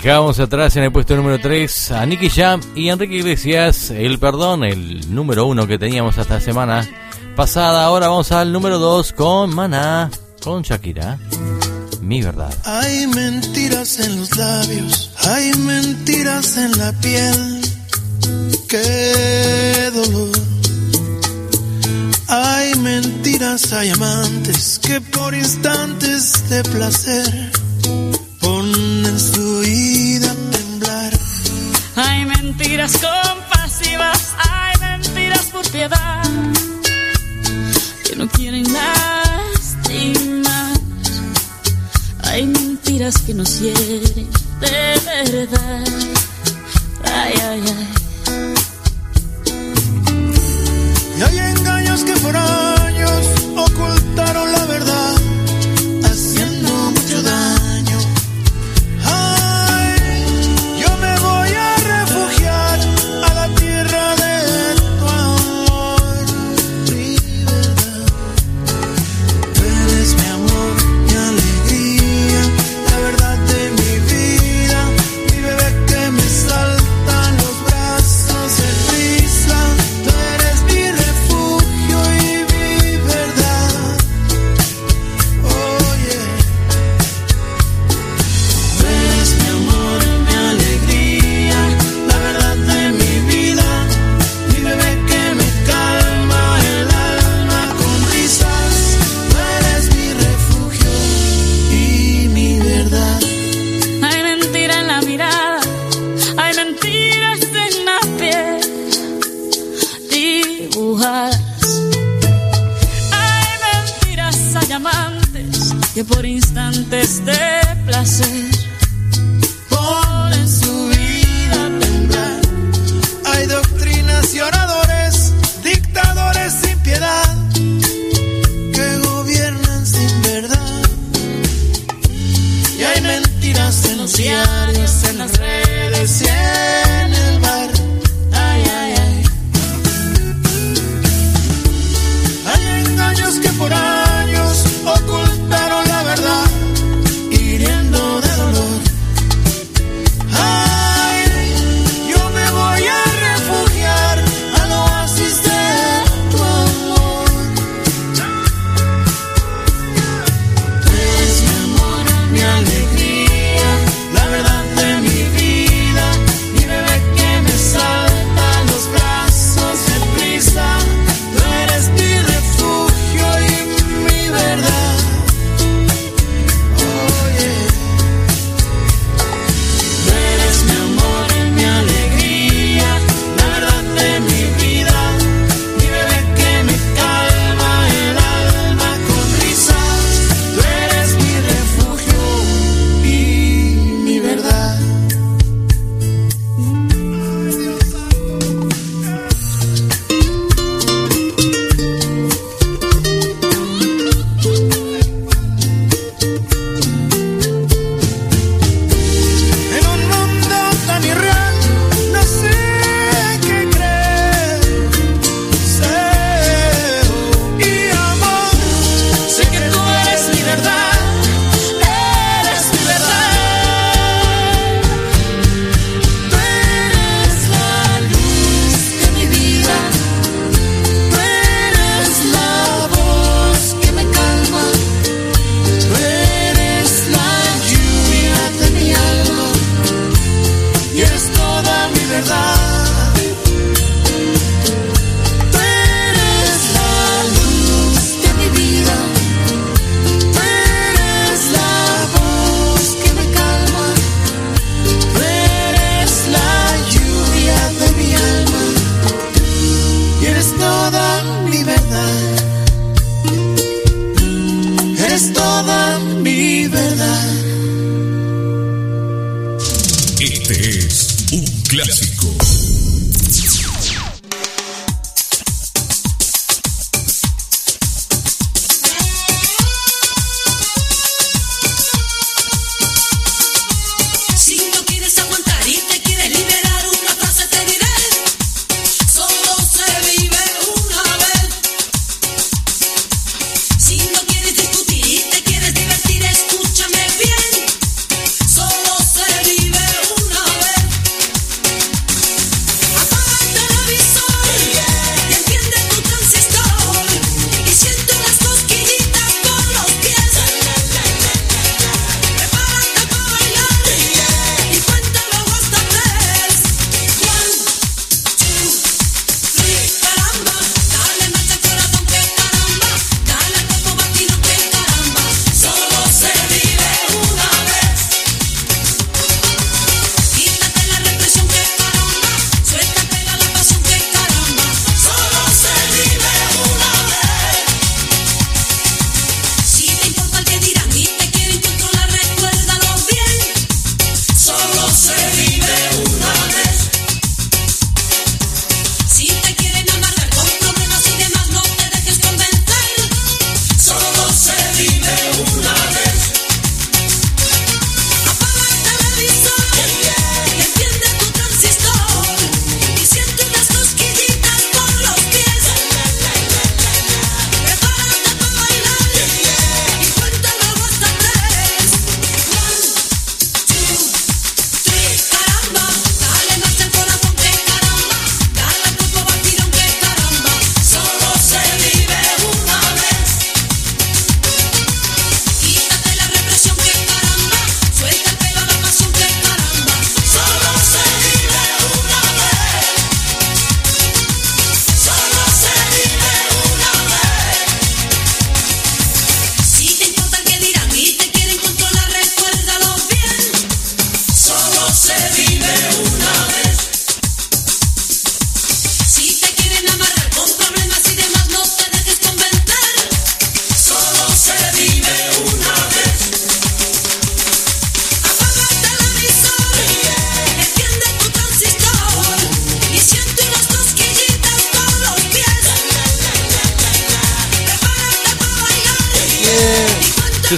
S5: Dejábamos atrás en el puesto número 3 a Nicky Jam y Enrique Iglesias, El Perdón, el número 1 que teníamos hasta semana pasada. Ahora vamos al número 2 con Maná, con Shakira. Mi verdad.
S2: Hay mentiras en los labios, hay mentiras en la piel. Qué dolor. Hay mentiras, hay amantes que por instantes de placer en su vida temblar.
S26: Hay mentiras compasivas, hay mentiras por piedad, que no quieren lastimar. Hay mentiras que nos hieren de verdad. Ay, ay, ay.
S2: Y hay engaños que por años ocultaron
S5: contesté.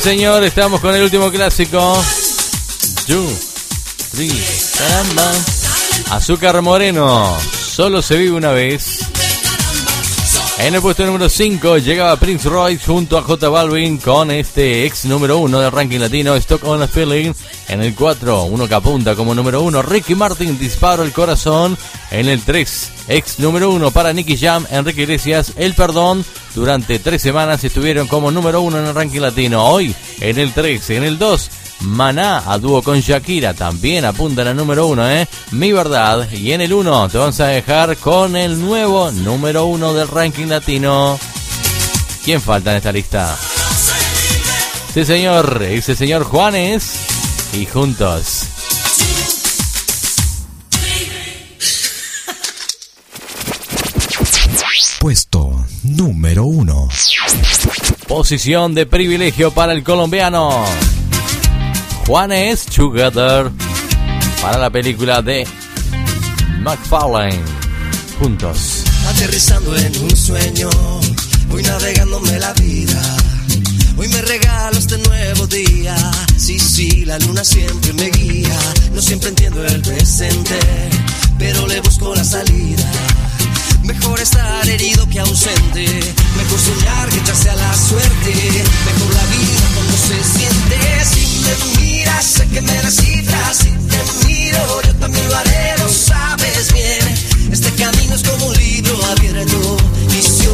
S5: Señor, estamos con el último clásico. Two, three. Azúcar Moreno, solo se vive una vez. En el puesto número 5 llegaba Prince Royce junto a J Balvin con este ex número 1 del ranking latino, Stock on a Feeling. En el 4, uno que apunta como número 1, Ricky Martin, Disparo el Corazón. En el 3, ex número 1 para Nicky Jam, Enrique Iglesias, El Perdón. Durante tres semanas estuvieron como número 1 en el ranking latino. Hoy, en el 3, en el 2, Maná a dúo con Shakira también apuntan al número uno, ¿eh? Mi verdad. Y en el 1 te vamos a dejar con el nuevo número uno del ranking latino. ¿Quién falta en esta lista? Sí, señor. Ese señor Juanes. Y juntos.
S4: Puesto número 1.
S5: Posición de privilegio para el colombiano. Juanes Together. Para la película de McFarlane. Juntos.
S27: Aterrizando en un sueño, voy navegándome la vida. Hoy me regalo este nuevo día. Sí, sí, la luna siempre me guía. No siempre entiendo el presente, pero le busco la salida. Mejor estar herido que ausente. Mejor soñar que echarse a la suerte. Mejor la vida se siente. Si me miras, sé que me descifras. Si te miro, yo también lo haré, lo sabes bien. Este camino es como un libro abierto. Y si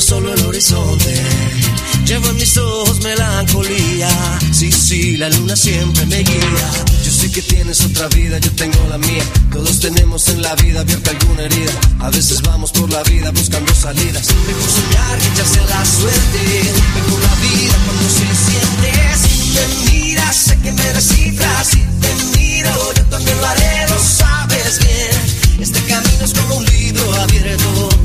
S27: Solo el horizonte.
S8: Llevo en mis ojos melancolía. Sí, sí, la luna siempre me guía. Yo sé que tienes otra vida, yo tengo la mía. Todos tenemos en la vida abierta alguna herida. A veces vamos por la vida buscando salidas. Mejor soñar que echarse a la suerte. Mejor la vida cuando se siente. Si me miras, sé que me descifras. Si te miro, yo también lo haré, lo sabes bien. Este camino es como un libro abierto.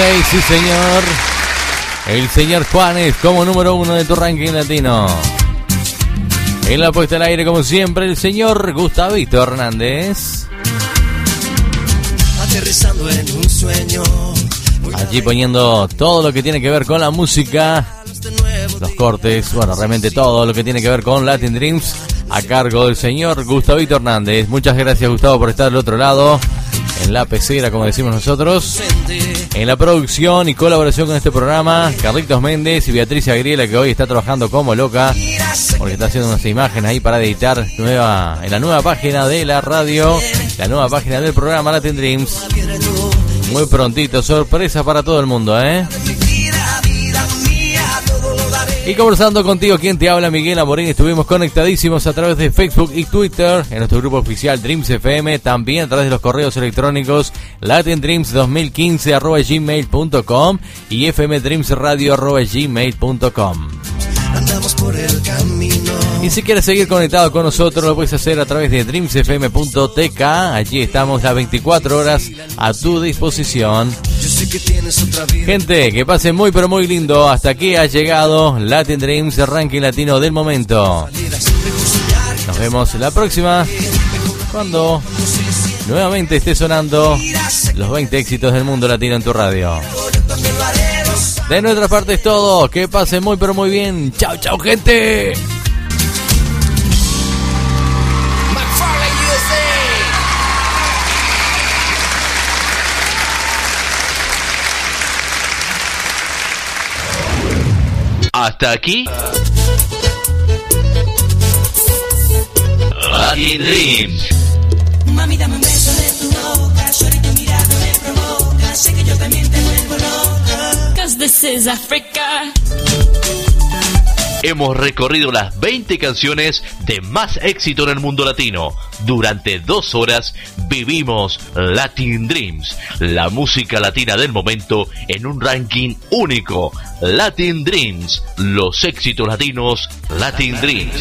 S5: 6, sí señor. El señor Juanes como número uno de tu ranking latino. En la puesta al aire, como siempre, el señor Gustavito Hernández.
S8: Aterrizando en un sueño.
S5: Allí poniendo todo lo que tiene que ver con la música, los cortes, bueno, realmente todo lo que tiene que ver con Latin Dreams a cargo del señor Gustavito Hernández. Muchas gracias Gustavo por estar del otro lado, en la pecera como decimos nosotros. En la producción y colaboración con este programa, Carlitos Méndez y Beatriz Agriela que hoy está trabajando como loca, porque está haciendo unas imágenes ahí para editar nueva, en la nueva página de la radio, la nueva página del programa Latin Dreams. Muy prontito, sorpresa para todo el mundo, ¿eh? Y conversando contigo, quien te habla, Miguel Amorín, estuvimos conectadísimos a través de Facebook y Twitter, en nuestro grupo oficial Dreams FM, también a través de los correos electrónicos latindreams2015 arroba gmail.com y fmdreamsradio arroba gmail.com.
S8: Andamos por el camino
S5: Y si quieres seguir conectado con nosotros, lo puedes hacer a través de dreamsfm.tk. Allí estamos las 24 horas a tu disposición. Gente, que pase muy pero muy lindo. Hasta aquí ha llegado Latin Dreams, el ranking latino del momento. Nos vemos la próxima. Cuando nuevamente esté sonando los 20 éxitos del mundo latino en tu radio. De nuestra parte es todo. Que pase muy pero muy bien. Chao, chao, gente.
S1: Hasta aquí. Latin Dreams.
S17: Mami, dame un beso de tu boca, suena y tu mirada me provoca, sé que yo también te vuelvo loca. Cause this is Africa.
S1: Hemos recorrido las 20 canciones de más éxito en el mundo latino. Durante dos horas vivimos Latin Dreams, la música latina del momento en un ranking único. Latin Dreams, los éxitos latinos Latin Dreams.